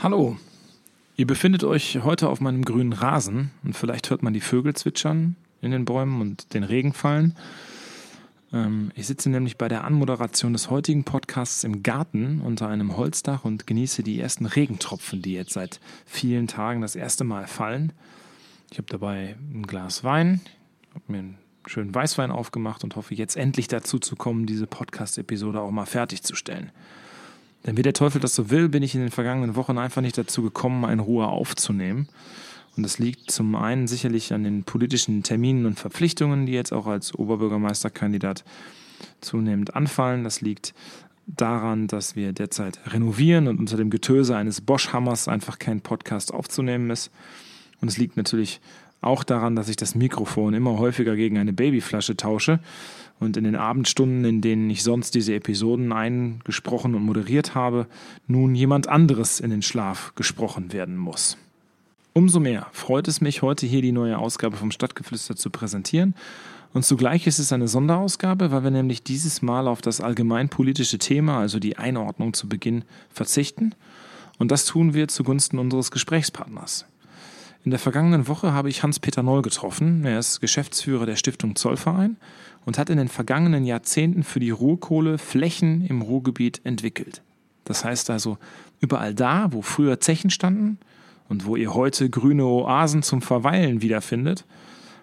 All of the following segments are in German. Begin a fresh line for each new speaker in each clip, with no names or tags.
Hallo, ihr befindet euch heute auf meinem grünen Rasen und vielleicht hört man die Vögel zwitschern in den Bäumen und den Regen fallen. Ähm, ich sitze nämlich bei der Anmoderation des heutigen Podcasts im Garten unter einem Holzdach und genieße die ersten Regentropfen, die jetzt seit vielen Tagen das erste Mal fallen. Ich habe dabei ein Glas Wein, habe mir einen schönen Weißwein aufgemacht und hoffe jetzt endlich dazu zu kommen, diese Podcast-Episode auch mal fertigzustellen. Denn wie der Teufel das so will, bin ich in den vergangenen Wochen einfach nicht dazu gekommen, mal in Ruhe aufzunehmen. Und das liegt zum einen sicherlich an den politischen Terminen und Verpflichtungen, die jetzt auch als Oberbürgermeisterkandidat zunehmend anfallen. Das liegt daran, dass wir derzeit renovieren und unter dem Getöse eines Bosch-Hammers einfach kein Podcast aufzunehmen ist. Und es liegt natürlich auch daran, dass ich das Mikrofon immer häufiger gegen eine Babyflasche tausche und in den Abendstunden, in denen ich sonst diese Episoden eingesprochen und moderiert habe, nun jemand anderes in den Schlaf gesprochen werden muss. Umso mehr freut es mich, heute hier die neue Ausgabe vom Stadtgeflüster zu präsentieren. Und zugleich ist es eine Sonderausgabe, weil wir nämlich dieses Mal auf das allgemeinpolitische Thema, also die Einordnung zu Beginn, verzichten. Und das tun wir zugunsten unseres Gesprächspartners. In der vergangenen Woche habe ich Hans-Peter Noll getroffen. Er ist Geschäftsführer der Stiftung Zollverein und hat in den vergangenen Jahrzehnten für die Ruhrkohle Flächen im Ruhrgebiet entwickelt. Das heißt also, überall da, wo früher Zechen standen und wo ihr heute grüne Oasen zum Verweilen wiederfindet,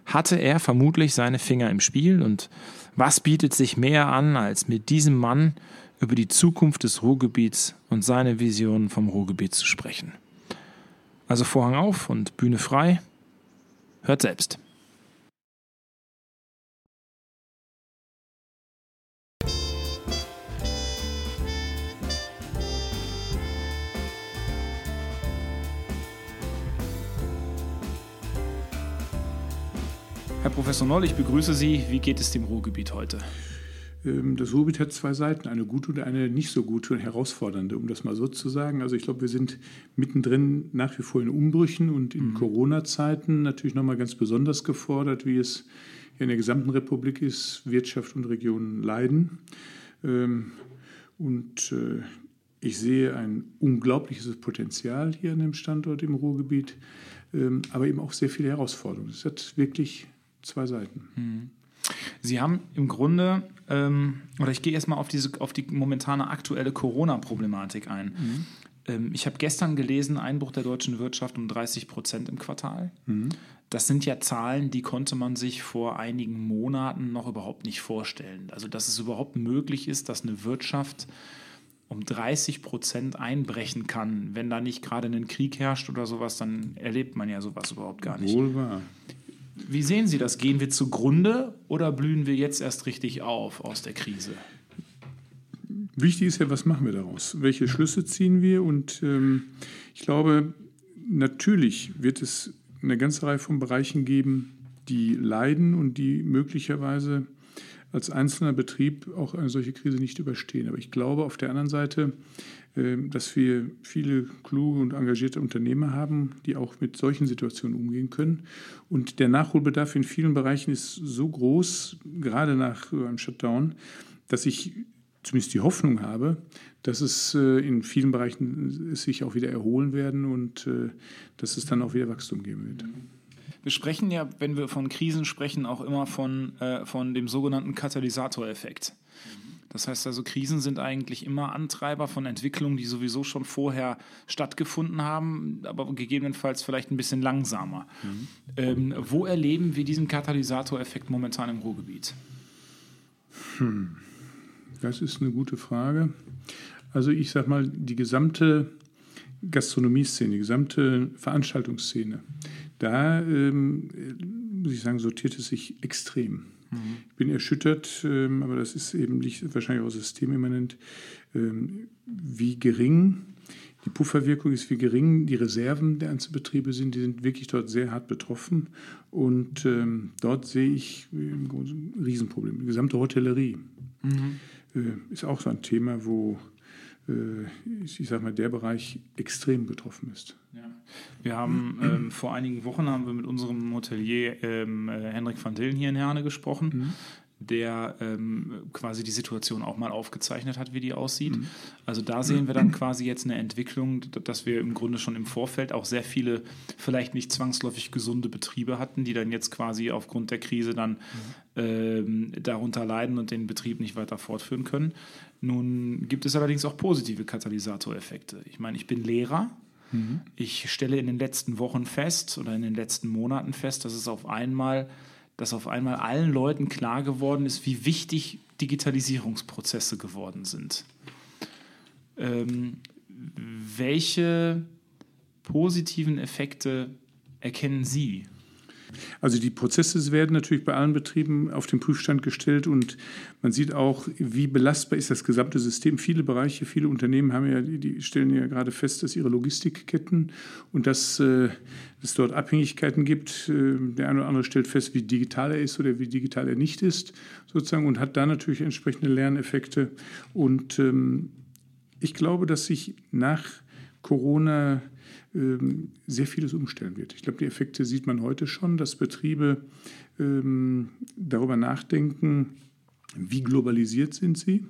hatte er vermutlich seine Finger im Spiel und was bietet sich mehr an, als mit diesem Mann über die Zukunft des Ruhrgebiets und seine Visionen vom Ruhrgebiet zu sprechen. Also Vorhang auf und Bühne frei. Hört selbst. Professor Noll, ich begrüße Sie. Wie geht es dem Ruhrgebiet heute?
Ähm, das Ruhrgebiet hat zwei Seiten, eine gute und eine nicht so gute und herausfordernde, um das mal so zu sagen. Also ich glaube, wir sind mittendrin nach wie vor in Umbrüchen und in mhm. Corona-Zeiten natürlich nochmal ganz besonders gefordert, wie es in der gesamten Republik ist. Wirtschaft und Regionen leiden. Ähm, und äh, ich sehe ein unglaubliches Potenzial hier an dem Standort im Ruhrgebiet, ähm, aber eben auch sehr viele Herausforderungen. Es hat wirklich zwei Seiten.
Mhm. Sie haben im Grunde, ähm, oder ich gehe erstmal auf, auf die momentane aktuelle Corona-Problematik ein. Mhm. Ähm, ich habe gestern gelesen, Einbruch der deutschen Wirtschaft um 30 Prozent im Quartal. Mhm. Das sind ja Zahlen, die konnte man sich vor einigen Monaten noch überhaupt nicht vorstellen. Also, dass es überhaupt möglich ist, dass eine Wirtschaft um 30 Prozent einbrechen kann, wenn da nicht gerade ein Krieg herrscht oder sowas, dann erlebt man ja sowas überhaupt gar nicht.
Wohl wahr.
Wie sehen Sie das? Gehen wir zugrunde oder blühen wir jetzt erst richtig auf aus der Krise?
Wichtig ist ja, was machen wir daraus? Welche Schlüsse ziehen wir? Und ähm, ich glaube, natürlich wird es eine ganze Reihe von Bereichen geben, die leiden und die möglicherweise als einzelner Betrieb auch eine solche Krise nicht überstehen. Aber ich glaube auf der anderen Seite, dass wir viele kluge und engagierte Unternehmer haben, die auch mit solchen Situationen umgehen können. Und der Nachholbedarf in vielen Bereichen ist so groß, gerade nach einem Shutdown, dass ich zumindest die Hoffnung habe, dass es äh, in vielen Bereichen sich auch wieder erholen werden und äh, dass es dann auch wieder Wachstum geben wird.
Wir sprechen ja, wenn wir von Krisen sprechen, auch immer von, äh, von dem sogenannten Katalysatoreffekt. Das heißt also, Krisen sind eigentlich immer Antreiber von Entwicklungen, die sowieso schon vorher stattgefunden haben, aber gegebenenfalls vielleicht ein bisschen langsamer. Mhm. Ähm, wo erleben wir diesen Katalysatoreffekt momentan im Ruhrgebiet?
Hm. Das ist eine gute Frage. Also ich sage mal, die gesamte Gastronomie-Szene, die gesamte Veranstaltungsszene, da ähm, muss ich sagen, sortiert es sich extrem. Mhm. Ich bin erschüttert, ähm, aber das ist eben nicht wahrscheinlich auch systemimmanent, ähm, wie gering die Pufferwirkung ist, wie gering die Reserven der Einzelbetriebe sind. Die sind wirklich dort sehr hart betroffen. Und ähm, dort sehe ich ein Riesenproblem. Die gesamte Hotellerie mhm. äh, ist auch so ein Thema, wo äh, ich sage mal, der Bereich extrem betroffen ist.
Ja. Wir haben ähm, vor einigen Wochen haben wir mit unserem Hotelier ähm, äh, Henrik van Dillen hier in Herne gesprochen. Der ähm, quasi die Situation auch mal aufgezeichnet hat, wie die aussieht. Mhm. Also da sehen wir dann quasi jetzt eine Entwicklung, dass wir im Grunde schon im Vorfeld auch sehr viele vielleicht nicht zwangsläufig gesunde Betriebe hatten, die dann jetzt quasi aufgrund der Krise dann mhm. ähm, darunter leiden und den Betrieb nicht weiter fortführen können. Nun gibt es allerdings auch positive Katalysatoreffekte. Ich meine, ich bin Lehrer. Mhm. Ich stelle in den letzten Wochen fest oder in den letzten Monaten fest, dass es auf einmal dass auf einmal allen Leuten klar geworden ist, wie wichtig Digitalisierungsprozesse geworden sind. Ähm, welche positiven Effekte erkennen Sie
also die Prozesse werden natürlich bei allen Betrieben auf den Prüfstand gestellt und man sieht auch, wie belastbar ist das gesamte System. Viele Bereiche, viele Unternehmen haben ja, die stellen ja gerade fest, dass ihre Logistikketten und dass äh, es dort Abhängigkeiten gibt. Äh, der eine oder andere stellt fest, wie digital er ist oder wie digital er nicht ist, sozusagen, und hat da natürlich entsprechende Lerneffekte. Und ähm, ich glaube, dass sich nach Corona ähm, sehr vieles umstellen wird. Ich glaube, die Effekte sieht man heute schon, dass Betriebe ähm, darüber nachdenken, wie globalisiert sind sie,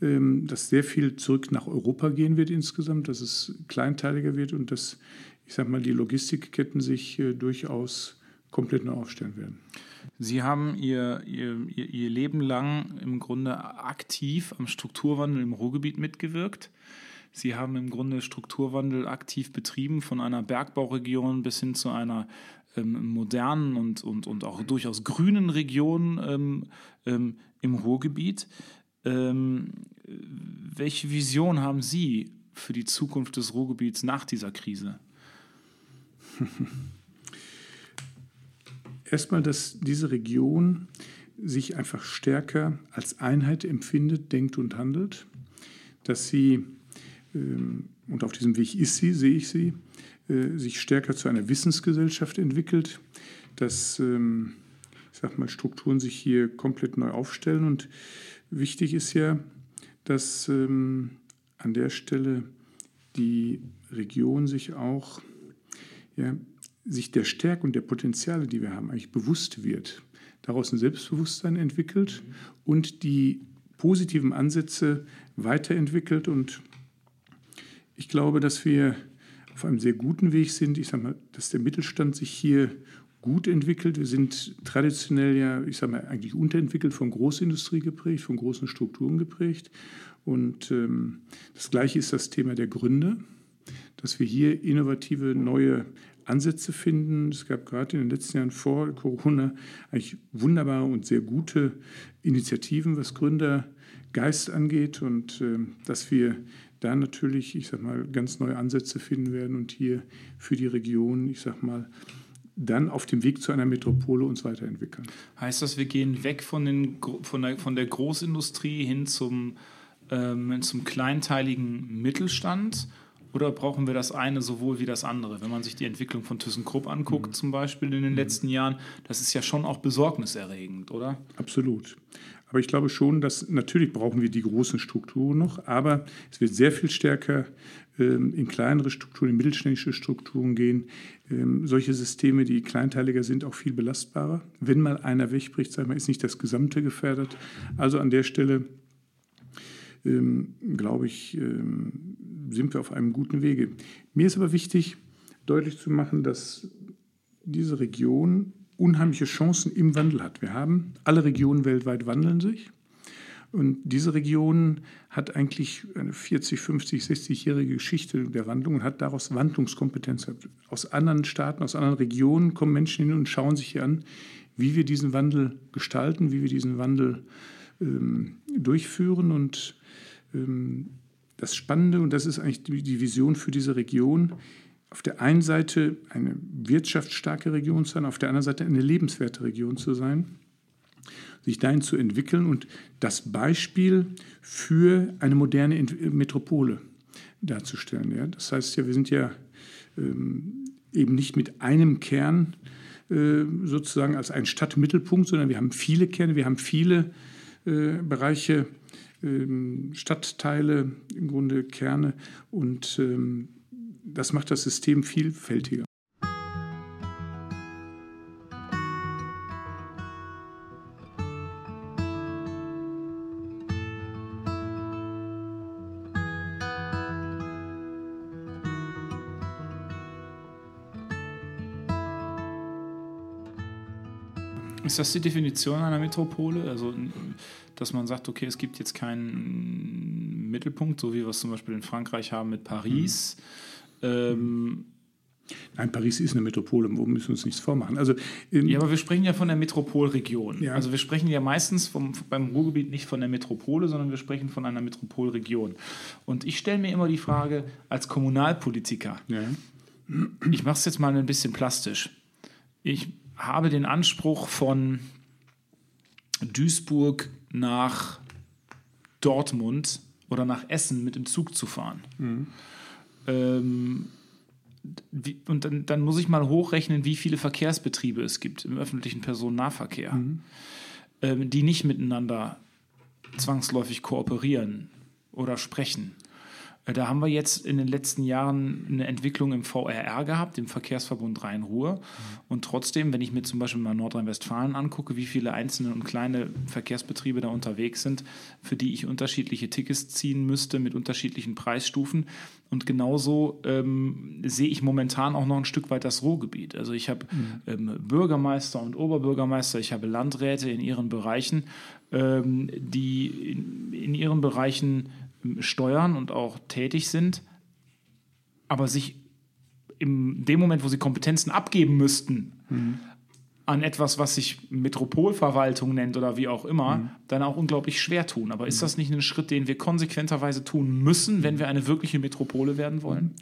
ähm, dass sehr viel zurück nach Europa gehen wird insgesamt, dass es kleinteiliger wird und dass, ich sage mal, die Logistikketten sich äh, durchaus komplett neu aufstellen werden.
Sie haben ihr, ihr, ihr Leben lang im Grunde aktiv am Strukturwandel im Ruhrgebiet mitgewirkt. Sie haben im Grunde Strukturwandel aktiv betrieben, von einer Bergbauregion bis hin zu einer ähm, modernen und, und, und auch durchaus grünen Region ähm, ähm, im Ruhrgebiet. Ähm, welche Vision haben Sie für die Zukunft des Ruhrgebiets nach dieser Krise?
Erstmal, dass diese Region sich einfach stärker als Einheit empfindet, denkt und handelt, dass sie und auf diesem Weg ist sie, sehe ich sie, äh, sich stärker zu einer Wissensgesellschaft entwickelt, dass, ähm, ich sag mal, Strukturen sich hier komplett neu aufstellen. Und wichtig ist ja, dass ähm, an der Stelle die Region sich auch, ja, sich der Stärke und der Potenziale, die wir haben, eigentlich bewusst wird, daraus ein Selbstbewusstsein entwickelt und die positiven Ansätze weiterentwickelt und ich glaube, dass wir auf einem sehr guten Weg sind. Ich sage mal, dass der Mittelstand sich hier gut entwickelt. Wir sind traditionell ja, ich sage mal, eigentlich unterentwickelt von Großindustrie geprägt, von großen Strukturen geprägt. Und ähm, das Gleiche ist das Thema der Gründer, dass wir hier innovative neue Ansätze finden. Es gab gerade in den letzten Jahren vor Corona eigentlich wunderbare und sehr gute Initiativen, was Gründergeist angeht und äh, dass wir da natürlich, ich sag mal, ganz neue Ansätze finden werden und hier für die Region, ich sag mal, dann auf dem Weg zu einer Metropole uns weiterentwickeln.
Heißt das, wir gehen weg von, den, von, der, von der Großindustrie hin zum, ähm, zum kleinteiligen Mittelstand? Oder brauchen wir das eine sowohl wie das andere? Wenn man sich die Entwicklung von ThyssenKrupp anguckt, mhm. zum Beispiel in den mhm. letzten Jahren, das ist ja schon auch besorgniserregend, oder?
Absolut. Aber ich glaube schon, dass natürlich brauchen wir die großen Strukturen noch, aber es wird sehr viel stärker ähm, in kleinere Strukturen, in mittelständische Strukturen gehen. Ähm, solche Systeme, die kleinteiliger sind, auch viel belastbarer. Wenn mal einer wegbricht, sagen wir, ist nicht das Gesamte gefährdet. Also an der Stelle ähm, glaube ich, sind wir auf einem guten Wege. Mir ist aber wichtig, deutlich zu machen, dass diese Region unheimliche Chancen im Wandel hat. Wir haben, alle Regionen weltweit wandeln sich. Und diese Region hat eigentlich eine 40, 50, 60-jährige Geschichte der Wandlung und hat daraus Wandlungskompetenz. Aus anderen Staaten, aus anderen Regionen kommen Menschen hin und schauen sich hier an, wie wir diesen Wandel gestalten, wie wir diesen Wandel ähm, durchführen. Und ähm, das Spannende, und das ist eigentlich die Vision für diese Region, auf der einen Seite eine wirtschaftsstarke Region zu sein, auf der anderen Seite eine lebenswerte Region zu sein, sich dahin zu entwickeln und das Beispiel für eine moderne Metropole darzustellen. Ja? Das heißt ja, wir sind ja ähm, eben nicht mit einem Kern äh, sozusagen als ein Stadtmittelpunkt, sondern wir haben viele Kerne, wir haben viele äh, Bereiche, äh, Stadtteile, im Grunde Kerne und ähm, das macht das System vielfältiger.
Ist das die Definition einer Metropole? Also, dass man sagt, okay, es gibt jetzt keinen Mittelpunkt, so wie wir es zum Beispiel in Frankreich haben mit Paris. Mhm ähm,
Nein, Paris ist eine Metropole, wo müssen wir uns nichts vormachen. Also,
ja, aber wir sprechen ja von der Metropolregion. Ja. Also wir sprechen ja meistens vom, beim Ruhrgebiet nicht von der Metropole, sondern wir sprechen von einer Metropolregion. Und ich stelle mir immer die Frage, als Kommunalpolitiker, ja. ich mache es jetzt mal ein bisschen plastisch. Ich habe den Anspruch von Duisburg nach Dortmund oder nach Essen mit dem Zug zu fahren. Mhm. Ähm, wie, und dann, dann, muss ich mal hochrechnen, wie viele Verkehrsbetriebe es gibt im öffentlichen Personennahverkehr, mhm. ähm, die nicht miteinander zwangsläufig kooperieren oder sprechen. Äh, da haben wir jetzt in den letzten Jahren eine Entwicklung im VRR gehabt, im Verkehrsverbund Rhein-Ruhr. Mhm. Und trotzdem, wenn ich mir zum Beispiel mal Nordrhein-Westfalen angucke, wie viele einzelne und kleine Verkehrsbetriebe da unterwegs sind, für die ich unterschiedliche Tickets ziehen müsste mit unterschiedlichen Preisstufen. Und genauso ähm, sehe ich momentan auch noch ein Stück weit das Ruhrgebiet. Also ich habe mhm. ähm, Bürgermeister und Oberbürgermeister, ich habe Landräte in ihren Bereichen, ähm, die in, in ihren Bereichen steuern und auch tätig sind, aber sich in dem Moment, wo sie Kompetenzen abgeben müssten, mhm. an etwas, was sich Metropolverwaltung nennt oder wie auch immer, mhm. dann auch unglaublich schwer tun. Aber ist mhm. das nicht ein Schritt, den wir konsequenterweise tun müssen, wenn wir eine wirkliche Metropole werden wollen?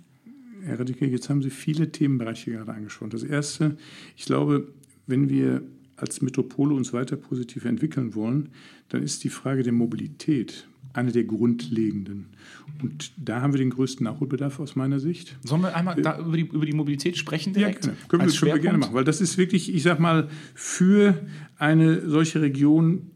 Herr Radicke, jetzt haben Sie viele Themenbereiche gerade angesprochen. Das erste, ich glaube, wenn wir als Metropole uns weiter positiv entwickeln wollen, dann ist die Frage der Mobilität eine der grundlegenden. Und da haben wir den größten Nachholbedarf aus meiner Sicht.
Sollen wir einmal äh, über, die, über die Mobilität sprechen direkt?
Ja, können, wir, können wir gerne machen, weil das ist wirklich, ich sag mal, für eine solche Region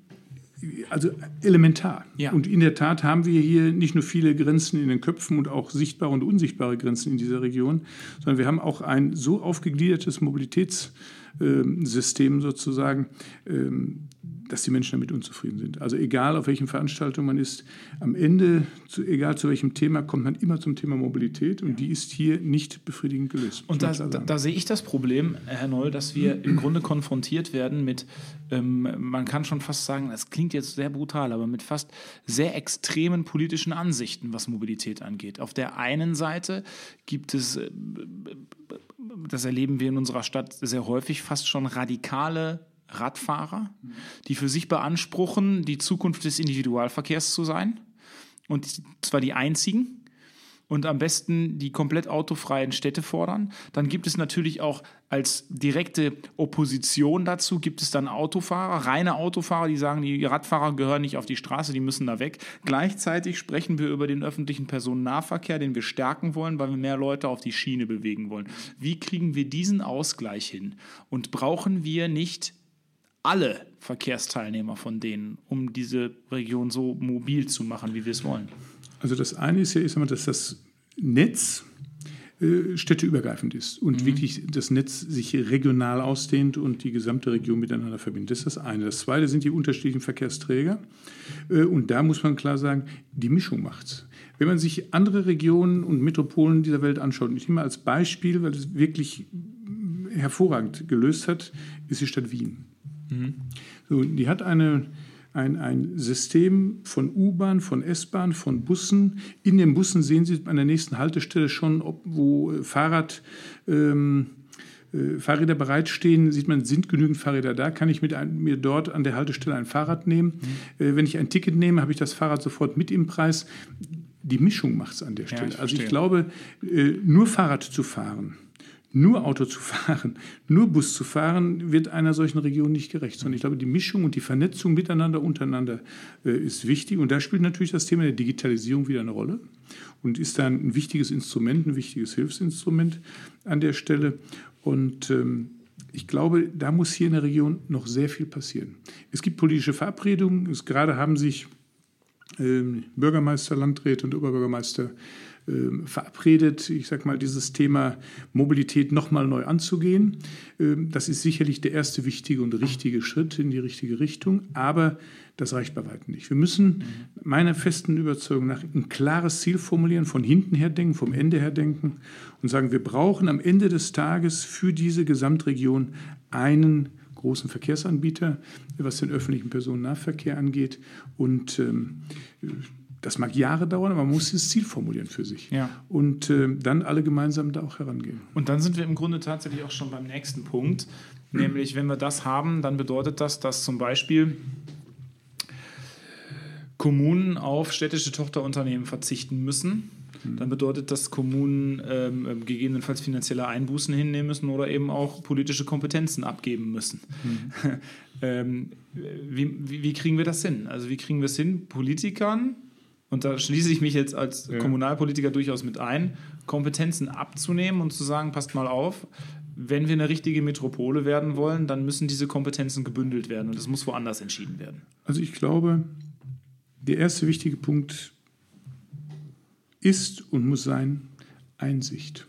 also elementar. Ja. Und in der Tat haben wir hier nicht nur viele Grenzen in den Köpfen und auch sichtbare und unsichtbare Grenzen in dieser Region, sondern wir haben auch ein so aufgegliedertes Mobilitätssystem sozusagen, ähm, dass die Menschen damit unzufrieden sind. Also egal, auf welchen Veranstaltungen man ist, am Ende, zu, egal zu welchem Thema, kommt man immer zum Thema Mobilität und die ist hier nicht befriedigend gelöst.
Und da, da, da, sehe ich das Problem, Herr Noll, dass wir im Grunde konfrontiert werden mit, ähm, man kann schon fast sagen, das klingt jetzt sehr brutal, aber mit fast sehr extremen politischen Ansichten, was Mobilität angeht. Auf der einen Seite gibt es, äh, das erleben wir in unserer Stadt sehr häufig, fast schon radikale Radfahrer, die für sich beanspruchen, die Zukunft des Individualverkehrs zu sein. Und zwar die einzigen. Und am besten die komplett autofreien Städte fordern. Dann gibt es natürlich auch als direkte Opposition dazu, gibt es dann Autofahrer, reine Autofahrer, die sagen, die Radfahrer gehören nicht auf die Straße, die müssen da weg. Gleichzeitig sprechen wir über den öffentlichen Personennahverkehr, den wir stärken wollen, weil wir mehr Leute auf die Schiene bewegen wollen. Wie kriegen wir diesen Ausgleich hin? Und brauchen wir nicht alle Verkehrsteilnehmer von denen, um diese Region so mobil zu machen, wie wir es wollen?
Also das eine ist ja, ist immer, dass das Netz äh, städteübergreifend ist und mhm. wirklich das Netz sich regional ausdehnt und die gesamte Region miteinander verbindet. Das ist das eine. Das zweite sind die unterschiedlichen Verkehrsträger. Äh, und da muss man klar sagen, die Mischung macht's. Wenn man sich andere Regionen und Metropolen dieser Welt anschaut, ich nehme mal als Beispiel, weil es wirklich hervorragend gelöst hat, ist die Stadt Wien. So, die hat eine, ein, ein System von U-Bahn, von S-Bahn, von Bussen. In den Bussen sehen Sie an der nächsten Haltestelle schon, ob, wo äh, Fahrrad, ähm, äh, Fahrräder bereitstehen, sieht man, sind genügend Fahrräder da, kann ich mit ein, mir dort an der Haltestelle ein Fahrrad nehmen. Mhm. Äh, wenn ich ein Ticket nehme, habe ich das Fahrrad sofort mit im Preis. Die Mischung macht es an der Stelle. Ja, ich also ich glaube, äh, nur Fahrrad zu fahren, nur Auto zu fahren, nur Bus zu fahren, wird einer solchen Region nicht gerecht. Sondern ich glaube, die Mischung und die Vernetzung miteinander, untereinander äh, ist wichtig. Und da spielt natürlich das Thema der Digitalisierung wieder eine Rolle und ist dann ein wichtiges Instrument, ein wichtiges Hilfsinstrument an der Stelle. Und ähm, ich glaube, da muss hier in der Region noch sehr viel passieren. Es gibt politische Verabredungen. Es, gerade haben sich ähm, Bürgermeister, Landräte und Oberbürgermeister ähm, verabredet, ich sage mal, dieses Thema Mobilität nochmal neu anzugehen. Ähm, das ist sicherlich der erste wichtige und richtige Schritt in die richtige Richtung, aber das reicht bei weitem nicht. Wir müssen meiner festen Überzeugung nach ein klares Ziel formulieren, von hinten her denken, vom Ende her denken und sagen, wir brauchen am Ende des Tages für diese Gesamtregion einen großen Verkehrsanbieter, was den öffentlichen Personennahverkehr angeht. Und ähm, das mag Jahre dauern, aber man muss das Ziel formulieren für sich.
Ja.
Und äh, dann alle gemeinsam da auch herangehen.
Und dann sind wir im Grunde tatsächlich auch schon beim nächsten Punkt. Nämlich, wenn wir das haben, dann bedeutet das, dass zum Beispiel Kommunen auf städtische Tochterunternehmen verzichten müssen. Dann bedeutet das, Kommunen ähm, ähm, gegebenenfalls finanzielle Einbußen hinnehmen müssen oder eben auch politische Kompetenzen abgeben müssen. Mhm. ähm, wie, wie, wie, kriegen wir das hin? Also wie kriegen wir es hin, Politikern, und da schließe ich mich jetzt als ja. Kommunalpolitiker durchaus mit ein, Kompetenzen abzunehmen und zu sagen, passt mal auf, wenn wir eine richtige Metropole werden wollen, dann müssen diese Kompetenzen gebündelt werden und es muss woanders entschieden werden.
Also ich glaube, der erste wichtige Punkt ist und muss sein Einsicht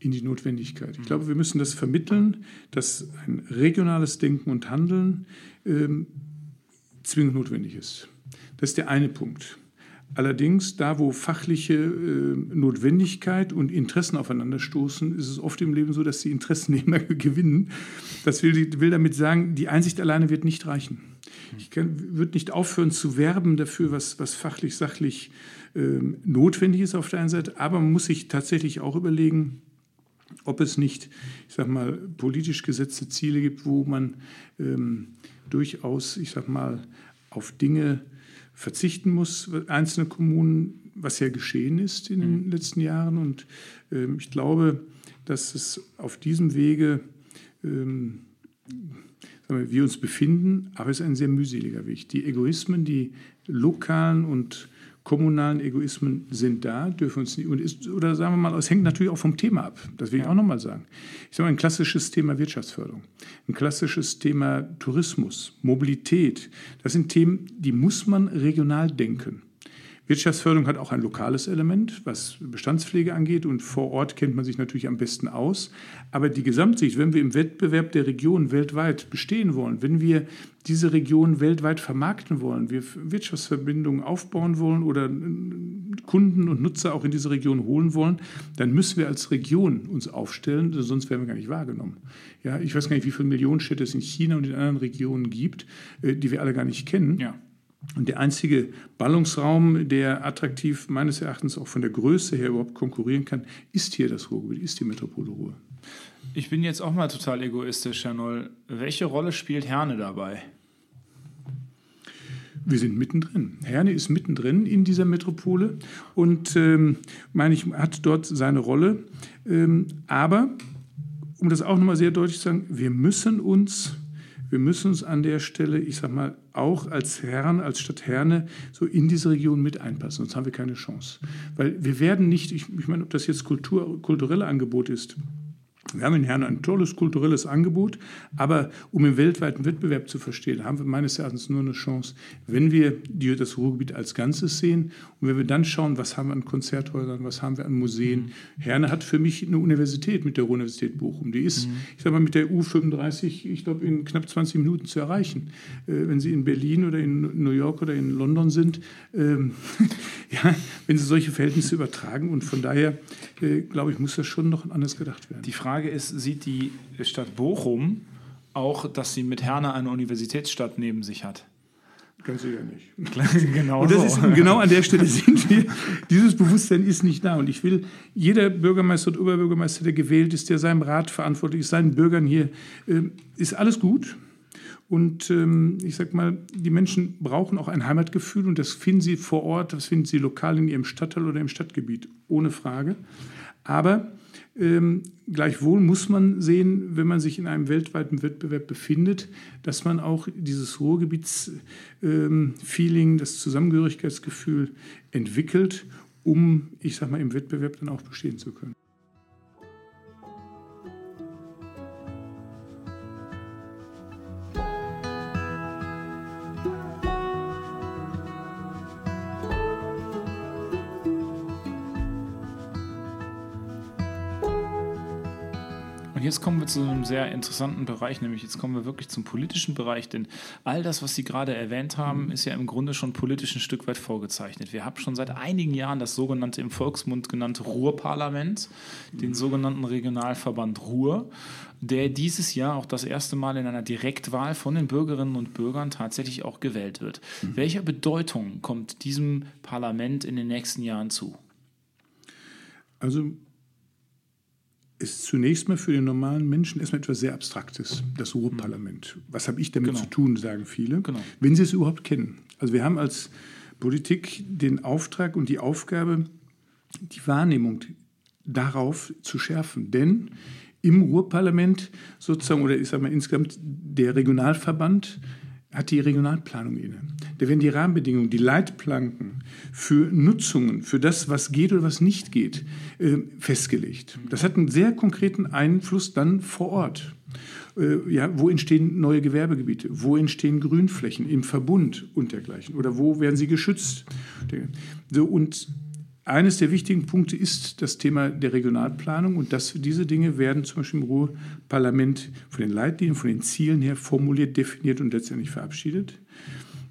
in die Notwendigkeit. Ich glaube, wir müssen das vermitteln, dass ein regionales Denken und Handeln ähm, zwingend notwendig ist. Das ist der eine Punkt. Allerdings, da wo fachliche äh, Notwendigkeit und Interessen aufeinanderstoßen, ist es oft im Leben so, dass die Interessen immer gewinnen. Das will, will damit sagen, die Einsicht alleine wird nicht reichen. Ich würde nicht aufhören zu werben dafür, was, was fachlich, sachlich äh, notwendig ist auf der einen Seite, aber man muss sich tatsächlich auch überlegen, ob es nicht, ich sag mal, politisch gesetzte Ziele gibt, wo man ähm, durchaus, ich sag mal, auf Dinge verzichten muss, einzelne Kommunen, was ja geschehen ist in den mhm. letzten Jahren. Und ähm, ich glaube, dass es auf diesem Wege ähm, wir, wir uns befinden, aber es ist ein sehr mühseliger Weg. Die Egoismen, die lokalen und kommunalen Egoismen sind da, dürfen uns nicht, und ist, oder sagen wir mal, es hängt natürlich auch vom Thema ab. Das will ich auch nochmal sagen. Ich sage mal, ein klassisches Thema Wirtschaftsförderung, ein klassisches Thema Tourismus, Mobilität, das sind Themen, die muss man regional denken. Wirtschaftsförderung hat auch ein lokales Element, was Bestandspflege angeht und vor Ort kennt man sich natürlich am besten aus. Aber die Gesamtsicht, wenn wir im Wettbewerb der Regionen weltweit bestehen wollen, wenn wir diese Region weltweit vermarkten wollen, wir Wirtschaftsverbindungen aufbauen wollen oder äh, Kunden und Nutzer auch in diese Region holen wollen, dann müssen wir als Region uns aufstellen, sonst werden wir gar nicht wahrgenommen. Ja, ich weiß gar nicht, wie viele Millionen Städte es in China und in anderen Regionen gibt, äh, die wir alle gar nicht kennen. Ja. Und der einzige Ballungsraum, der attraktiv meines Erachtens auch von der Größe her überhaupt konkurrieren kann, ist hier das Ruhrgebiet, ist die Metropole Ruhr.
Ich bin jetzt auch mal total egoistisch, Herr Noll. Welche Rolle spielt Herne dabei?
Wir sind mittendrin. Herne ist mittendrin in dieser Metropole und ähm, meine ich, hat dort seine Rolle. Ähm, aber, um das auch nochmal sehr deutlich zu sagen, wir müssen uns wir müssen uns an der Stelle, ich sag mal, auch als Herren, als Stadt Herne so in diese Region mit einpassen, sonst haben wir keine Chance. Weil wir werden nicht, ich, ich meine, ob das jetzt Kultur, kulturelle Angebot ist, wir haben in Herne ein tolles kulturelles Angebot, aber um im weltweiten Wettbewerb zu verstehen, haben wir meines Erachtens nur eine Chance, wenn wir die, das Ruhrgebiet als Ganzes sehen und wenn wir dann schauen, was haben wir an Konzerthäusern, was haben wir an Museen. Mhm. Herne hat für mich eine Universität mit der Ruhr-Universität Bochum. Die ist, mhm. ich sage mal, mit der U35, ich glaube, in knapp 20 Minuten zu erreichen. Äh, wenn Sie in Berlin oder in New York oder in London sind, ähm, ja, wenn Sie solche Verhältnisse übertragen und von daher, äh, glaube ich, muss das schon noch anders gedacht werden.
Die Frage Frage ist, sieht die Stadt Bochum auch, dass sie mit Herne eine Universitätsstadt neben sich hat?
Ganz sicher nicht.
genau
und das so. ist, genau an der Stelle sind wir. Dieses Bewusstsein ist nicht da. Und ich will, jeder Bürgermeister und Oberbürgermeister, der gewählt ist, der seinem Rat verantwortlich ist, seinen Bürgern hier, äh, ist alles gut. Und ähm, ich sage mal, die Menschen brauchen auch ein Heimatgefühl und das finden sie vor Ort, das finden sie lokal in ihrem Stadtteil oder im Stadtgebiet, ohne Frage. Aber ähm, gleichwohl muss man sehen, wenn man sich in einem weltweiten Wettbewerb befindet, dass man auch dieses Ruhrgebietsfeeling, ähm, das Zusammengehörigkeitsgefühl entwickelt, um, ich sage mal, im Wettbewerb dann auch bestehen zu können.
Jetzt kommen wir zu einem sehr interessanten Bereich, nämlich jetzt kommen wir wirklich zum politischen Bereich, denn all das, was Sie gerade erwähnt haben, ist ja im Grunde schon politisch ein Stück weit vorgezeichnet. Wir haben schon seit einigen Jahren das sogenannte im Volksmund genannte Ruhrparlament, den sogenannten Regionalverband Ruhr, der dieses Jahr auch das erste Mal in einer Direktwahl von den Bürgerinnen und Bürgern tatsächlich auch gewählt wird. Mhm. Welcher Bedeutung kommt diesem Parlament in den nächsten Jahren zu?
Also ist zunächst mal für den normalen Menschen erstmal etwas sehr Abstraktes, das Ruhrparlament. Was habe ich damit genau. zu tun, sagen viele, genau. wenn sie es überhaupt kennen. Also wir haben als Politik den Auftrag und die Aufgabe, die Wahrnehmung darauf zu schärfen. Denn im Ruhrparlament sozusagen, oder ich sage mal insgesamt, der Regionalverband hat die Regionalplanung inne. Da werden die Rahmenbedingungen, die Leitplanken für Nutzungen, für das, was geht oder was nicht geht, äh, festgelegt. Das hat einen sehr konkreten Einfluss dann vor Ort. Äh, ja, wo entstehen neue Gewerbegebiete? Wo entstehen Grünflächen im Verbund und dergleichen? Oder wo werden sie geschützt? Und eines der wichtigen Punkte ist das Thema der Regionalplanung und das, diese Dinge werden zum Beispiel im Ruhrparlament von den Leitlinien, von den Zielen her formuliert, definiert und letztendlich verabschiedet.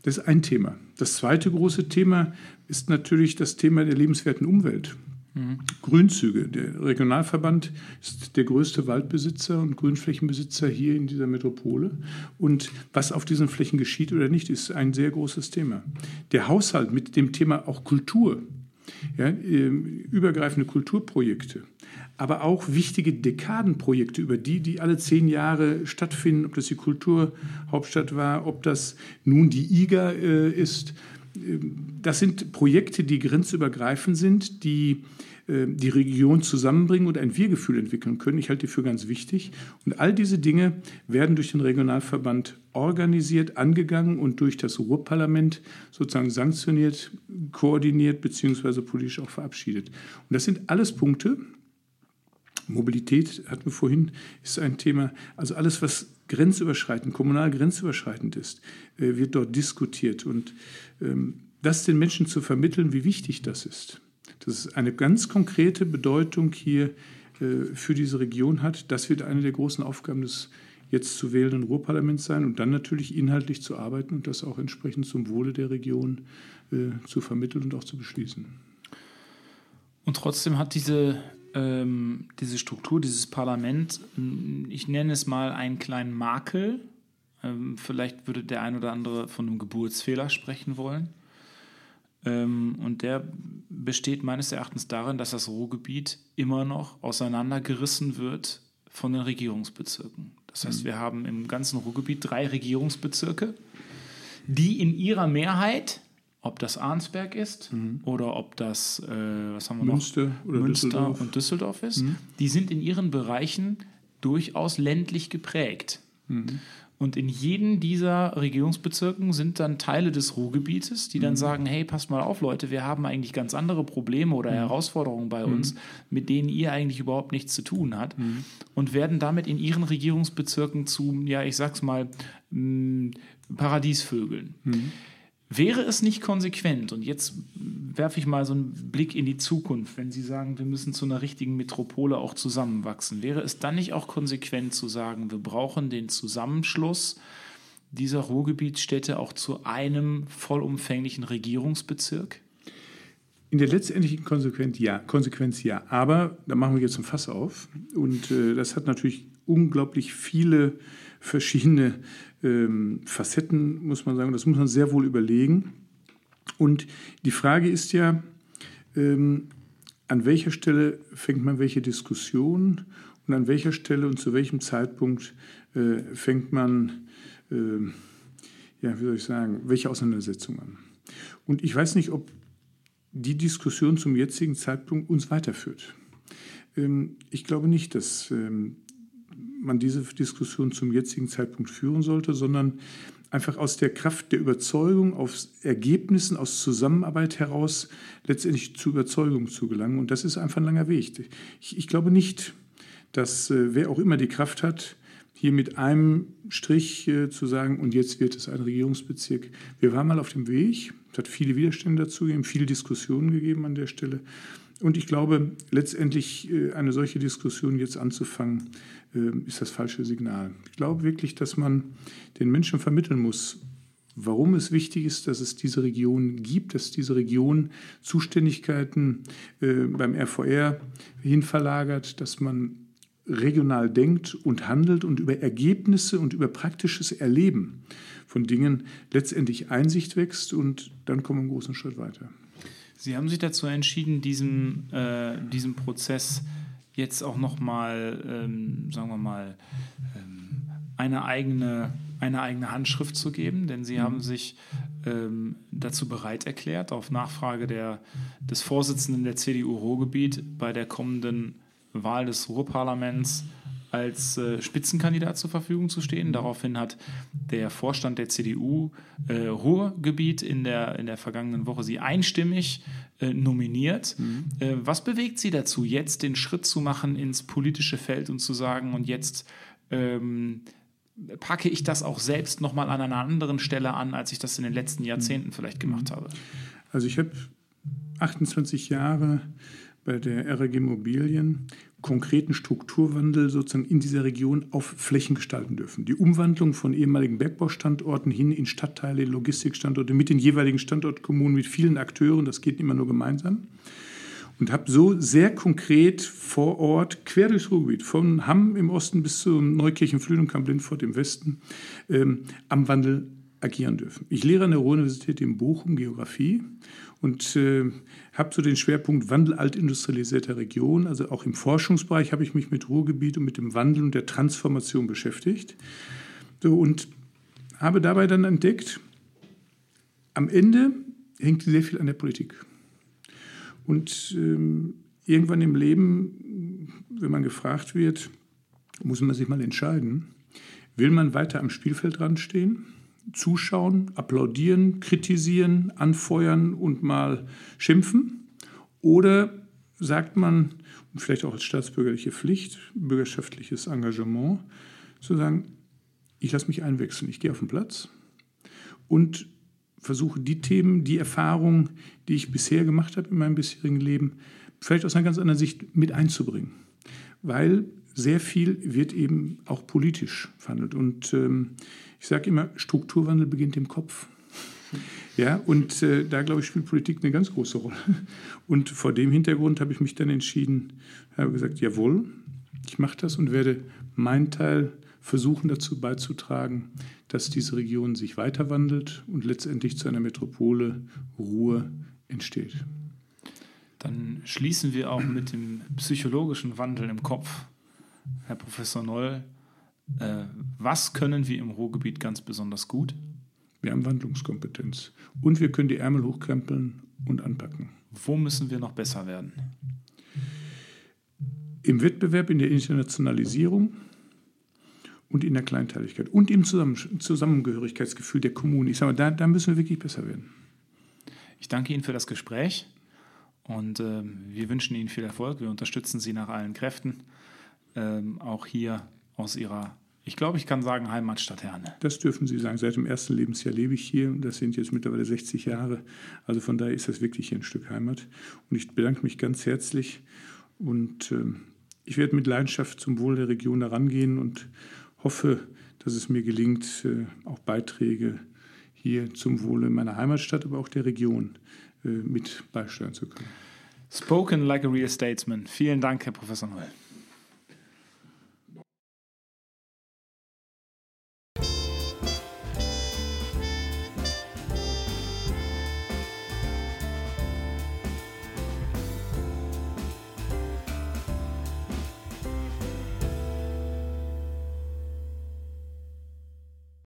Das ist ein Thema. Das zweite große Thema ist natürlich das Thema der lebenswerten Umwelt. Mhm. Grünzüge. Der Regionalverband ist der größte Waldbesitzer und Grünflächenbesitzer hier in dieser Metropole. Und was auf diesen Flächen geschieht oder nicht, ist ein sehr großes Thema. Der Haushalt mit dem Thema auch Kultur ja, ähm, übergreifende Kulturprojekte, aber auch wichtige Dekadenprojekte, über die, die alle zehn Jahre stattfinden, ob das die Kulturhauptstadt war, ob das nun die IGA äh, ist. Ähm, das sind Projekte, die grenzübergreifend sind, die die Region zusammenbringen und ein Wir-Gefühl entwickeln können. Ich halte die für ganz wichtig. Und all diese Dinge werden durch den Regionalverband organisiert, angegangen und durch das Ruhrparlament sozusagen sanktioniert, koordiniert bzw. politisch auch verabschiedet. Und das sind alles Punkte. Mobilität hatten wir vorhin, ist ein Thema. Also alles, was grenzüberschreitend, kommunal grenzüberschreitend ist, äh, wird dort diskutiert. Und ähm, das den Menschen zu vermitteln, wie wichtig das ist dass es eine ganz konkrete Bedeutung hier äh, für diese Region hat. Das wird eine der großen Aufgaben des jetzt zu wählenden Ruhrparlaments sein und dann natürlich inhaltlich zu arbeiten und das auch entsprechend zum Wohle der Region äh, zu vermitteln und auch zu beschließen.
Und trotzdem hat diese, ähm, diese Struktur, dieses Parlament, ich nenne es mal einen kleinen Makel. Ähm, vielleicht würde der ein oder andere von einem Geburtsfehler sprechen wollen. Ähm, und der besteht meines Erachtens darin, dass das Ruhrgebiet immer noch auseinandergerissen wird von den Regierungsbezirken. Das heißt, mhm. wir haben im ganzen Ruhrgebiet drei Regierungsbezirke, die in ihrer Mehrheit, ob das Arnsberg ist mhm. oder ob das, äh, was haben wir
Münster
noch? Oder Münster Düsseldorf. und Düsseldorf ist, mhm. die sind in ihren Bereichen durchaus ländlich geprägt. Mhm. Und in jedem dieser Regierungsbezirken sind dann Teile des Ruhrgebietes, die dann mhm. sagen, hey, passt mal auf, Leute, wir haben eigentlich ganz andere Probleme oder mhm. Herausforderungen bei mhm. uns, mit denen ihr eigentlich überhaupt nichts zu tun habt. Mhm. Und werden damit in ihren Regierungsbezirken zu, ja, ich sag's mal, mh, Paradiesvögeln. Wäre es nicht konsequent, und jetzt werfe ich mal so einen Blick in die Zukunft, wenn Sie sagen, wir müssen zu einer richtigen Metropole auch zusammenwachsen, wäre es dann nicht auch konsequent zu sagen, wir brauchen den Zusammenschluss dieser Ruhrgebietsstädte auch zu einem vollumfänglichen Regierungsbezirk?
In der letztendlichen Konsequenz ja, Konsequenz ja. Aber da machen wir jetzt ein Fass auf. Und äh, das hat natürlich unglaublich viele verschiedene ähm, Facetten, muss man sagen. Das muss man sehr wohl überlegen. Und die Frage ist ja, ähm, an welcher Stelle fängt man welche Diskussion und an welcher Stelle und zu welchem Zeitpunkt äh, fängt man, äh, ja, wie soll ich sagen, welche Auseinandersetzung an. Und ich weiß nicht, ob die Diskussion zum jetzigen Zeitpunkt uns weiterführt. Ähm, ich glaube nicht, dass ähm, man diese Diskussion zum jetzigen Zeitpunkt führen sollte, sondern einfach aus der Kraft der Überzeugung, aus Ergebnissen, aus Zusammenarbeit heraus letztendlich zu Überzeugung zu gelangen. Und das ist einfach ein langer Weg. Ich, ich glaube nicht, dass äh, wer auch immer die Kraft hat, hier mit einem Strich äh, zu sagen, und jetzt wird es ein Regierungsbezirk. Wir waren mal auf dem Weg, es hat viele Widerstände dazu gegeben, viele Diskussionen gegeben an der Stelle. Und ich glaube, letztendlich äh, eine solche Diskussion jetzt anzufangen, äh, ist das falsche Signal. Ich glaube wirklich, dass man den Menschen vermitteln muss, warum es wichtig ist, dass es diese Region gibt, dass diese Region Zuständigkeiten äh, beim RVR hinverlagert, dass man regional denkt und handelt und über Ergebnisse und über praktisches Erleben von Dingen letztendlich Einsicht wächst und dann kommen wir einen großen Schritt weiter.
Sie haben sich dazu entschieden, diesem, äh, diesem Prozess jetzt auch nochmal, ähm, sagen wir mal, ähm, eine, eigene, eine eigene Handschrift zu geben, denn Sie mhm. haben sich ähm, dazu bereit erklärt, auf Nachfrage der, des Vorsitzenden der CDU Ruhrgebiet bei der kommenden Wahl des Ruhrparlaments als äh, Spitzenkandidat zur Verfügung zu stehen. Daraufhin hat der Vorstand der CDU äh, Ruhrgebiet in der, in der vergangenen Woche sie einstimmig äh, nominiert. Mhm. Äh, was bewegt Sie dazu, jetzt den Schritt zu machen ins politische Feld und zu sagen, und jetzt ähm, packe ich das auch selbst nochmal an einer anderen Stelle an, als ich das in den letzten Jahrzehnten vielleicht gemacht habe?
Also ich habe 28 Jahre bei der RG Immobilien konkreten Strukturwandel sozusagen in dieser Region auf Flächen gestalten dürfen. Die Umwandlung von ehemaligen Bergbaustandorten hin in Stadtteile, Logistikstandorte mit den jeweiligen Standortkommunen, mit vielen Akteuren, das geht immer nur gemeinsam. Und habe so sehr konkret vor Ort, quer durchs Ruhrgebiet, von Hamm im Osten bis zu Neukirchen-Flühen und Kamp-Lindfort im Westen, ähm, am Wandel agieren dürfen. Ich lehre an der Ruhr-Universität in Bochum Geografie und äh, habe so den Schwerpunkt Wandel altindustrialisierter Region. Also auch im Forschungsbereich habe ich mich mit Ruhrgebiet und mit dem Wandel und der Transformation beschäftigt. So, und habe dabei dann entdeckt, am Ende hängt sehr viel an der Politik. Und ähm, irgendwann im Leben, wenn man gefragt wird, muss man sich mal entscheiden, will man weiter am Spielfeld dran stehen zuschauen, applaudieren, kritisieren, anfeuern und mal schimpfen? Oder sagt man, vielleicht auch als staatsbürgerliche Pflicht, bürgerschaftliches Engagement, zu sagen, ich lasse mich einwechseln, ich gehe auf den Platz und versuche die Themen, die Erfahrungen, die ich bisher gemacht habe in meinem bisherigen Leben, vielleicht aus einer ganz anderen Sicht mit einzubringen. Weil sehr viel wird eben auch politisch verhandelt. Und ähm, ich sage immer, Strukturwandel beginnt im Kopf. Ja, und äh, da glaube ich, spielt Politik eine ganz große Rolle. Und vor dem Hintergrund habe ich mich dann entschieden, habe gesagt, jawohl, ich mache das und werde meinen Teil versuchen dazu beizutragen, dass diese Region sich weiterwandelt und letztendlich zu einer Metropole Ruhe entsteht.
Dann schließen wir auch mit dem psychologischen Wandel im Kopf. Herr Professor Noll, äh, was können wir im Ruhrgebiet ganz besonders gut?
Wir haben Wandlungskompetenz und wir können die Ärmel hochkrempeln und anpacken.
Wo müssen wir noch besser werden?
Im Wettbewerb, in der Internationalisierung und in der Kleinteiligkeit und im Zusammengehörigkeitsgefühl der Kommunen. Ich sage mal, da, da, müssen wir wirklich besser werden.
Ich danke Ihnen für das Gespräch und äh, wir wünschen Ihnen viel Erfolg. Wir unterstützen Sie nach allen Kräften, ähm, auch hier aus Ihrer, ich glaube, ich kann sagen, Heimatstadt Herne.
Das dürfen Sie sagen. Seit dem ersten Lebensjahr lebe ich hier das sind jetzt mittlerweile 60 Jahre. Also von daher ist das wirklich ein Stück Heimat. Und ich bedanke mich ganz herzlich und äh, ich werde mit Leidenschaft zum Wohl der Region herangehen und hoffe, dass es mir gelingt, äh, auch Beiträge hier zum Wohle meiner Heimatstadt, aber auch der Region äh, mit beisteuern zu können.
Spoken like a real statesman. Vielen Dank, Herr Professor Noel.